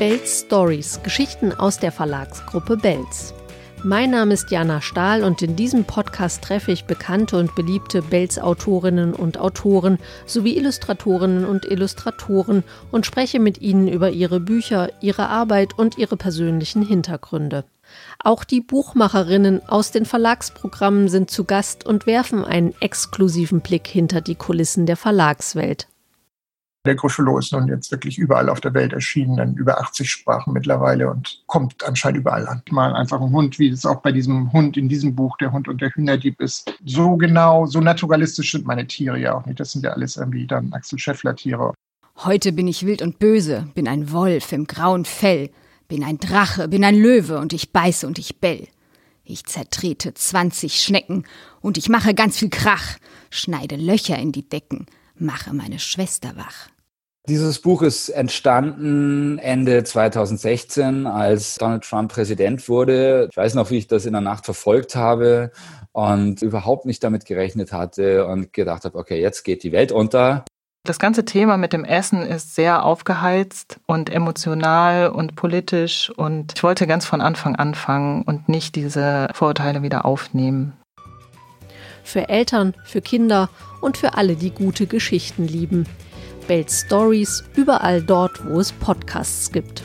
Bells Stories, Geschichten aus der Verlagsgruppe Bells. Mein Name ist Jana Stahl und in diesem Podcast treffe ich bekannte und beliebte Bells-Autorinnen und Autoren sowie Illustratorinnen und Illustratoren und spreche mit ihnen über ihre Bücher, ihre Arbeit und ihre persönlichen Hintergründe. Auch die Buchmacherinnen aus den Verlagsprogrammen sind zu Gast und werfen einen exklusiven Blick hinter die Kulissen der Verlagswelt. Der Griffelo ist nun jetzt wirklich überall auf der Welt erschienen, in über 80 Sprachen mittlerweile und kommt anscheinend überall an. Mal einfach ein Hund, wie es auch bei diesem Hund in diesem Buch, der Hund und der Hühnerdieb ist. So genau, so naturalistisch sind meine Tiere ja auch nicht. Das sind ja alles irgendwie dann Axel Scheffler-Tiere. Heute bin ich wild und böse, bin ein Wolf im grauen Fell, bin ein Drache, bin ein Löwe und ich beiße und ich bell. Ich zertrete 20 Schnecken und ich mache ganz viel Krach, schneide Löcher in die Decken Mache meine Schwester wach. Dieses Buch ist entstanden Ende 2016, als Donald Trump Präsident wurde. Ich weiß noch, wie ich das in der Nacht verfolgt habe und überhaupt nicht damit gerechnet hatte und gedacht habe, okay, jetzt geht die Welt unter. Das ganze Thema mit dem Essen ist sehr aufgeheizt und emotional und politisch und ich wollte ganz von Anfang anfangen und nicht diese Vorurteile wieder aufnehmen für Eltern, für Kinder und für alle, die gute Geschichten lieben. Bells Stories überall dort, wo es Podcasts gibt.